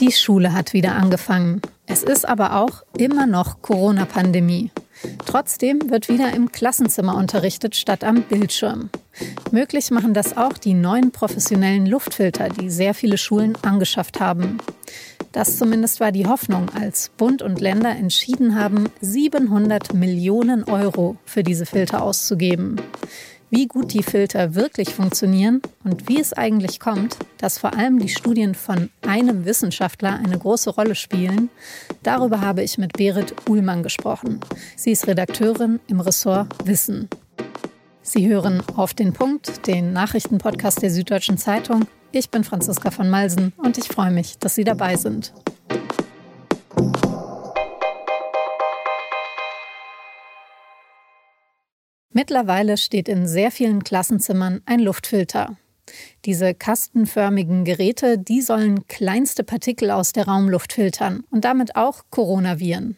Die Schule hat wieder angefangen. Es ist aber auch immer noch Corona-Pandemie. Trotzdem wird wieder im Klassenzimmer unterrichtet statt am Bildschirm. Möglich machen das auch die neuen professionellen Luftfilter, die sehr viele Schulen angeschafft haben. Das zumindest war die Hoffnung, als Bund und Länder entschieden haben, 700 Millionen Euro für diese Filter auszugeben. Wie gut die Filter wirklich funktionieren und wie es eigentlich kommt, dass vor allem die Studien von einem Wissenschaftler eine große Rolle spielen, darüber habe ich mit Berit Uhlmann gesprochen. Sie ist Redakteurin im Ressort Wissen. Sie hören auf den Punkt, den Nachrichtenpodcast der Süddeutschen Zeitung. Ich bin Franziska von Malsen und ich freue mich, dass Sie dabei sind. Mittlerweile steht in sehr vielen Klassenzimmern ein Luftfilter. Diese kastenförmigen Geräte, die sollen kleinste Partikel aus der Raumluft filtern und damit auch Coronaviren.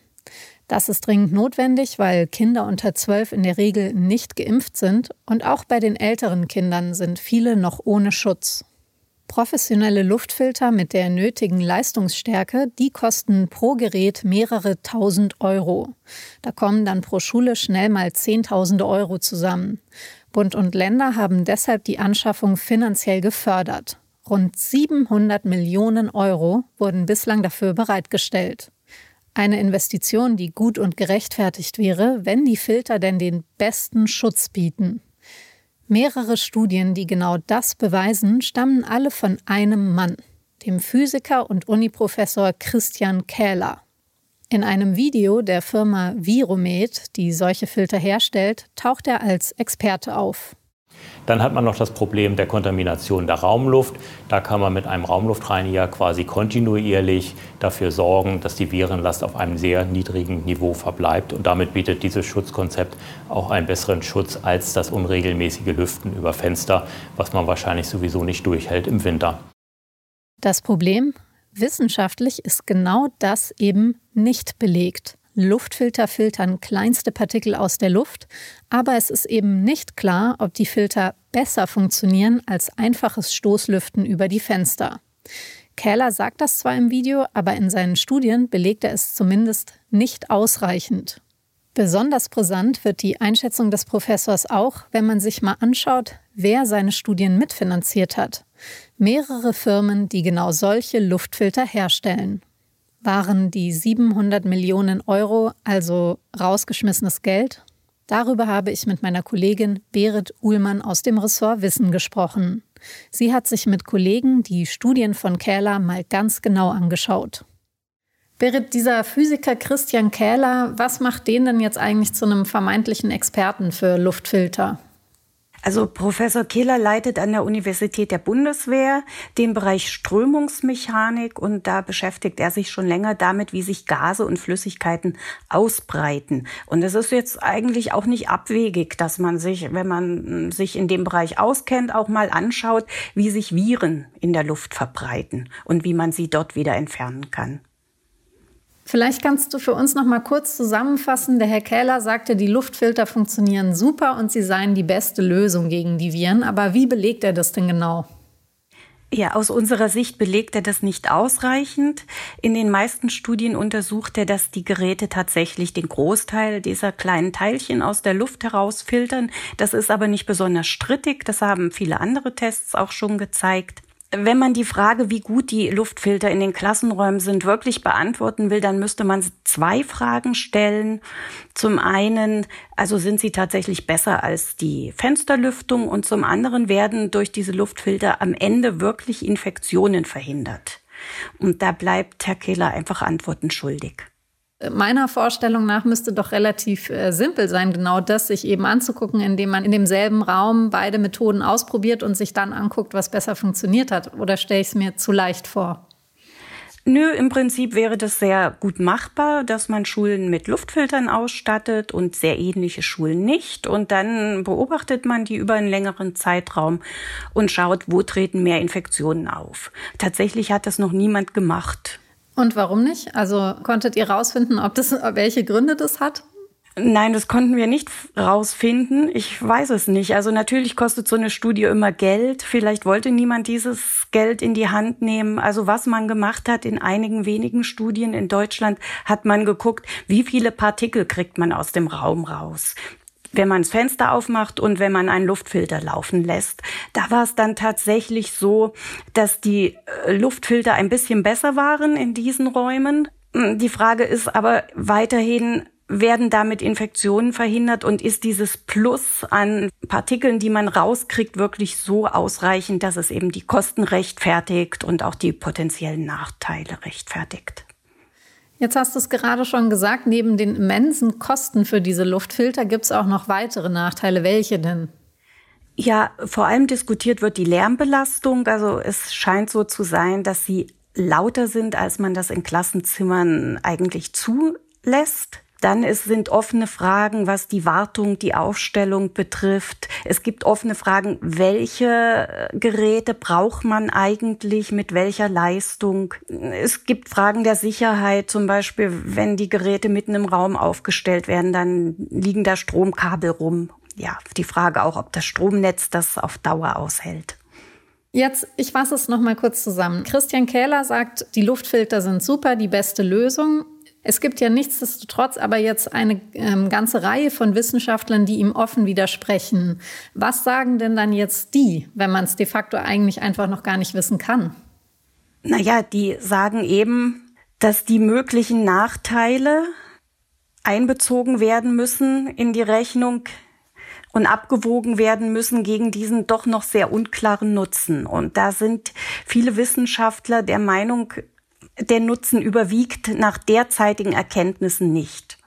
Das ist dringend notwendig, weil Kinder unter 12 in der Regel nicht geimpft sind und auch bei den älteren Kindern sind viele noch ohne Schutz. Professionelle Luftfilter mit der nötigen Leistungsstärke, die kosten pro Gerät mehrere tausend Euro. Da kommen dann pro Schule schnell mal Zehntausende Euro zusammen. Bund und Länder haben deshalb die Anschaffung finanziell gefördert. Rund 700 Millionen Euro wurden bislang dafür bereitgestellt. Eine Investition, die gut und gerechtfertigt wäre, wenn die Filter denn den besten Schutz bieten. Mehrere Studien, die genau das beweisen, stammen alle von einem Mann, dem Physiker und Uniprofessor Christian Kähler. In einem Video der Firma Viromed, die solche Filter herstellt, taucht er als Experte auf. Dann hat man noch das Problem der Kontamination der Raumluft. Da kann man mit einem Raumluftreiniger quasi kontinuierlich dafür sorgen, dass die Virenlast auf einem sehr niedrigen Niveau verbleibt. Und damit bietet dieses Schutzkonzept auch einen besseren Schutz als das unregelmäßige Lüften über Fenster, was man wahrscheinlich sowieso nicht durchhält im Winter. Das Problem? Wissenschaftlich ist genau das eben nicht belegt. Luftfilter filtern kleinste Partikel aus der Luft, aber es ist eben nicht klar, ob die Filter besser funktionieren als einfaches Stoßlüften über die Fenster. Kähler sagt das zwar im Video, aber in seinen Studien belegt er es zumindest nicht ausreichend. Besonders brisant wird die Einschätzung des Professors auch, wenn man sich mal anschaut, wer seine Studien mitfinanziert hat. Mehrere Firmen, die genau solche Luftfilter herstellen. Waren die 700 Millionen Euro also rausgeschmissenes Geld? Darüber habe ich mit meiner Kollegin Berit Uhlmann aus dem Ressort Wissen gesprochen. Sie hat sich mit Kollegen die Studien von Kähler mal ganz genau angeschaut. Berit, dieser Physiker Christian Kähler, was macht den denn jetzt eigentlich zu einem vermeintlichen Experten für Luftfilter? Also Professor Kehler leitet an der Universität der Bundeswehr den Bereich Strömungsmechanik und da beschäftigt er sich schon länger damit, wie sich Gase und Flüssigkeiten ausbreiten. Und es ist jetzt eigentlich auch nicht abwegig, dass man sich, wenn man sich in dem Bereich auskennt, auch mal anschaut, wie sich Viren in der Luft verbreiten und wie man sie dort wieder entfernen kann. Vielleicht kannst du für uns noch mal kurz zusammenfassen. Der Herr Kähler sagte, die Luftfilter funktionieren super und sie seien die beste Lösung gegen die Viren. Aber wie belegt er das denn genau? Ja, aus unserer Sicht belegt er das nicht ausreichend. In den meisten Studien untersucht er, dass die Geräte tatsächlich den Großteil dieser kleinen Teilchen aus der Luft herausfiltern. Das ist aber nicht besonders strittig. Das haben viele andere Tests auch schon gezeigt wenn man die Frage, wie gut die Luftfilter in den Klassenräumen sind, wirklich beantworten will, dann müsste man zwei Fragen stellen. Zum einen, also sind sie tatsächlich besser als die Fensterlüftung und zum anderen werden durch diese Luftfilter am Ende wirklich Infektionen verhindert. Und da bleibt Herr Kehler einfach Antworten schuldig meiner Vorstellung nach müsste doch relativ äh, simpel sein, genau das sich eben anzugucken, indem man in demselben Raum beide Methoden ausprobiert und sich dann anguckt, was besser funktioniert hat. Oder stelle ich es mir zu leicht vor? Nö, im Prinzip wäre das sehr gut machbar, dass man Schulen mit Luftfiltern ausstattet und sehr ähnliche Schulen nicht. Und dann beobachtet man die über einen längeren Zeitraum und schaut, wo treten mehr Infektionen auf. Tatsächlich hat das noch niemand gemacht. Und warum nicht? Also konntet ihr rausfinden, ob das, welche Gründe das hat? Nein, das konnten wir nicht rausfinden. Ich weiß es nicht. Also natürlich kostet so eine Studie immer Geld. Vielleicht wollte niemand dieses Geld in die Hand nehmen. Also was man gemacht hat in einigen wenigen Studien in Deutschland, hat man geguckt, wie viele Partikel kriegt man aus dem Raum raus wenn man das Fenster aufmacht und wenn man einen Luftfilter laufen lässt. Da war es dann tatsächlich so, dass die äh, Luftfilter ein bisschen besser waren in diesen Räumen. Die Frage ist aber weiterhin, werden damit Infektionen verhindert und ist dieses Plus an Partikeln, die man rauskriegt, wirklich so ausreichend, dass es eben die Kosten rechtfertigt und auch die potenziellen Nachteile rechtfertigt? Jetzt hast du es gerade schon gesagt, neben den immensen Kosten für diese Luftfilter gibt es auch noch weitere Nachteile. Welche denn? Ja, vor allem diskutiert wird die Lärmbelastung. Also es scheint so zu sein, dass sie lauter sind, als man das in Klassenzimmern eigentlich zulässt. Dann es sind offene Fragen, was die Wartung, die Aufstellung betrifft. Es gibt offene Fragen, welche äh, Geräte braucht man eigentlich, mit welcher Leistung. Es gibt Fragen der Sicherheit, zum Beispiel, wenn die Geräte mitten im Raum aufgestellt werden, dann liegen da Stromkabel rum. Ja, die Frage auch, ob das Stromnetz das auf Dauer aushält. Jetzt, ich fasse es noch mal kurz zusammen. Christian Kähler sagt, die Luftfilter sind super, die beste Lösung. Es gibt ja nichtsdestotrotz aber jetzt eine ähm, ganze Reihe von Wissenschaftlern, die ihm offen widersprechen. Was sagen denn dann jetzt die, wenn man es de facto eigentlich einfach noch gar nicht wissen kann? Naja, die sagen eben, dass die möglichen Nachteile einbezogen werden müssen in die Rechnung und abgewogen werden müssen gegen diesen doch noch sehr unklaren Nutzen. Und da sind viele Wissenschaftler der Meinung, der Nutzen überwiegt nach derzeitigen Erkenntnissen nicht.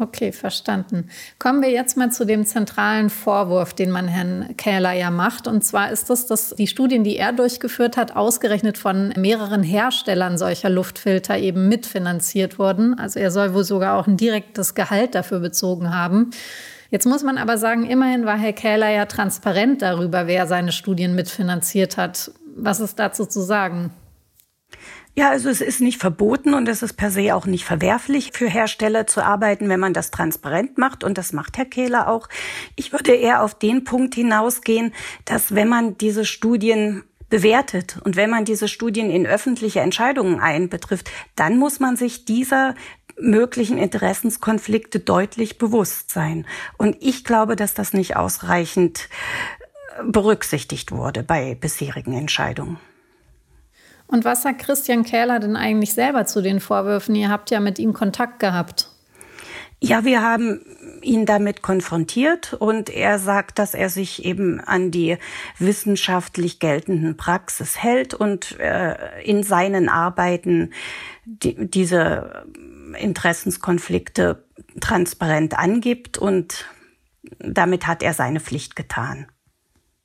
Okay, verstanden. Kommen wir jetzt mal zu dem zentralen Vorwurf, den man Herrn Kähler ja macht. Und zwar ist das, dass die Studien, die er durchgeführt hat, ausgerechnet von mehreren Herstellern solcher Luftfilter eben mitfinanziert wurden. Also er soll wohl sogar auch ein direktes Gehalt dafür bezogen haben. Jetzt muss man aber sagen, immerhin war Herr Kähler ja transparent darüber, wer seine Studien mitfinanziert hat. Was ist dazu zu sagen? Ja, also es ist nicht verboten und es ist per se auch nicht verwerflich für Hersteller zu arbeiten, wenn man das transparent macht und das macht Herr Kehler auch. Ich würde eher auf den Punkt hinausgehen, dass wenn man diese Studien bewertet und wenn man diese Studien in öffentliche Entscheidungen einbetrifft, dann muss man sich dieser möglichen Interessenskonflikte deutlich bewusst sein. Und ich glaube, dass das nicht ausreichend berücksichtigt wurde bei bisherigen Entscheidungen. Und was sagt Christian Kähler denn eigentlich selber zu den Vorwürfen? Ihr habt ja mit ihm Kontakt gehabt. Ja, wir haben ihn damit konfrontiert und er sagt, dass er sich eben an die wissenschaftlich geltenden Praxis hält und äh, in seinen Arbeiten die, diese Interessenskonflikte transparent angibt und damit hat er seine Pflicht getan.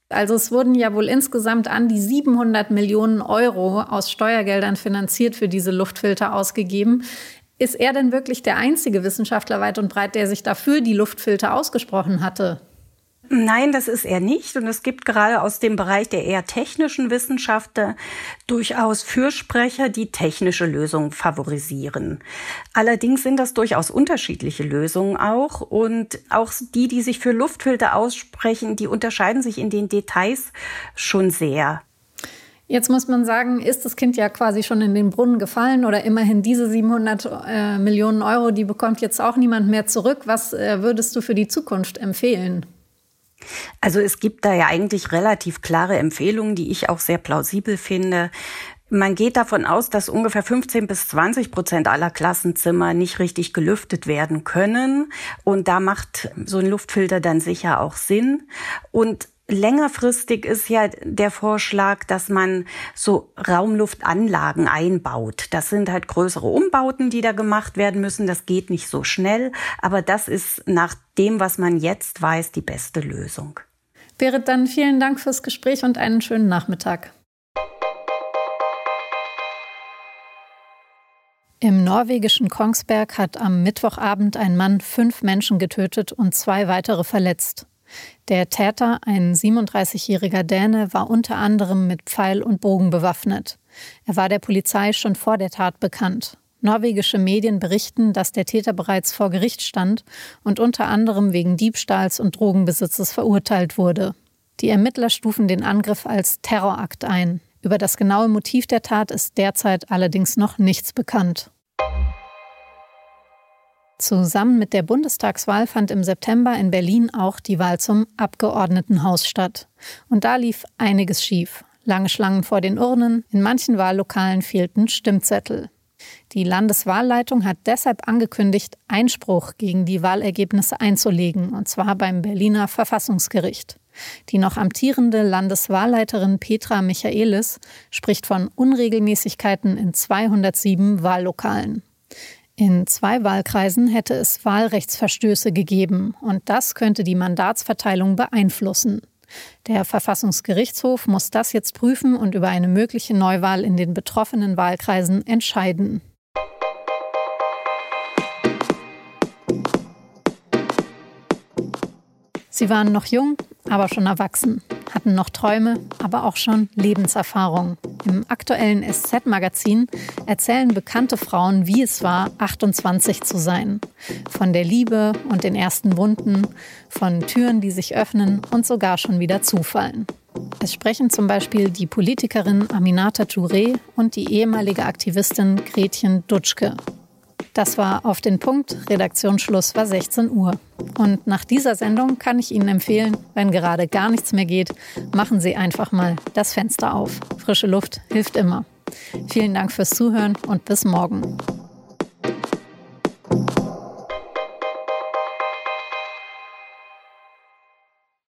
Also es wurden ja wohl insgesamt an die 700 Millionen Euro aus Steuergeldern finanziert für diese Luftfilter ausgegeben. Ist er denn wirklich der einzige Wissenschaftler weit und breit, der sich dafür die Luftfilter ausgesprochen hatte? Nein, das ist er nicht. Und es gibt gerade aus dem Bereich der eher technischen Wissenschaft durchaus Fürsprecher, die technische Lösungen favorisieren. Allerdings sind das durchaus unterschiedliche Lösungen auch. Und auch die, die sich für Luftfilter aussprechen, die unterscheiden sich in den Details schon sehr. Jetzt muss man sagen, ist das Kind ja quasi schon in den Brunnen gefallen oder immerhin diese 700 äh, Millionen Euro, die bekommt jetzt auch niemand mehr zurück. Was äh, würdest du für die Zukunft empfehlen? Also es gibt da ja eigentlich relativ klare Empfehlungen, die ich auch sehr plausibel finde. Man geht davon aus, dass ungefähr 15 bis 20 Prozent aller Klassenzimmer nicht richtig gelüftet werden können. Und da macht so ein Luftfilter dann sicher auch Sinn. Und Längerfristig ist ja der Vorschlag, dass man so Raumluftanlagen einbaut. Das sind halt größere Umbauten, die da gemacht werden müssen. Das geht nicht so schnell, aber das ist nach dem, was man jetzt weiß, die beste Lösung. Berit, dann vielen Dank fürs Gespräch und einen schönen Nachmittag. Im norwegischen Kongsberg hat am Mittwochabend ein Mann fünf Menschen getötet und zwei weitere verletzt. Der Täter, ein 37-jähriger Däne, war unter anderem mit Pfeil und Bogen bewaffnet. Er war der Polizei schon vor der Tat bekannt. Norwegische Medien berichten, dass der Täter bereits vor Gericht stand und unter anderem wegen Diebstahls und Drogenbesitzes verurteilt wurde. Die Ermittler stufen den Angriff als Terrorakt ein. Über das genaue Motiv der Tat ist derzeit allerdings noch nichts bekannt. Zusammen mit der Bundestagswahl fand im September in Berlin auch die Wahl zum Abgeordnetenhaus statt. Und da lief einiges schief. Lange Schlangen vor den Urnen, in manchen Wahllokalen fehlten Stimmzettel. Die Landeswahlleitung hat deshalb angekündigt, Einspruch gegen die Wahlergebnisse einzulegen, und zwar beim Berliner Verfassungsgericht. Die noch amtierende Landeswahlleiterin Petra Michaelis spricht von Unregelmäßigkeiten in 207 Wahllokalen. In zwei Wahlkreisen hätte es Wahlrechtsverstöße gegeben, und das könnte die Mandatsverteilung beeinflussen. Der Verfassungsgerichtshof muss das jetzt prüfen und über eine mögliche Neuwahl in den betroffenen Wahlkreisen entscheiden. Sie waren noch jung, aber schon erwachsen, hatten noch Träume, aber auch schon Lebenserfahrung. Im aktuellen SZ-Magazin erzählen bekannte Frauen, wie es war, 28 zu sein. Von der Liebe und den ersten Wunden, von Türen, die sich öffnen und sogar schon wieder zufallen. Es sprechen zum Beispiel die Politikerin Aminata Touré und die ehemalige Aktivistin Gretchen Dutschke. Das war auf den Punkt. Redaktionsschluss war 16 Uhr. Und nach dieser Sendung kann ich Ihnen empfehlen, wenn gerade gar nichts mehr geht, machen Sie einfach mal das Fenster auf. Frische Luft hilft immer. Vielen Dank fürs Zuhören und bis morgen.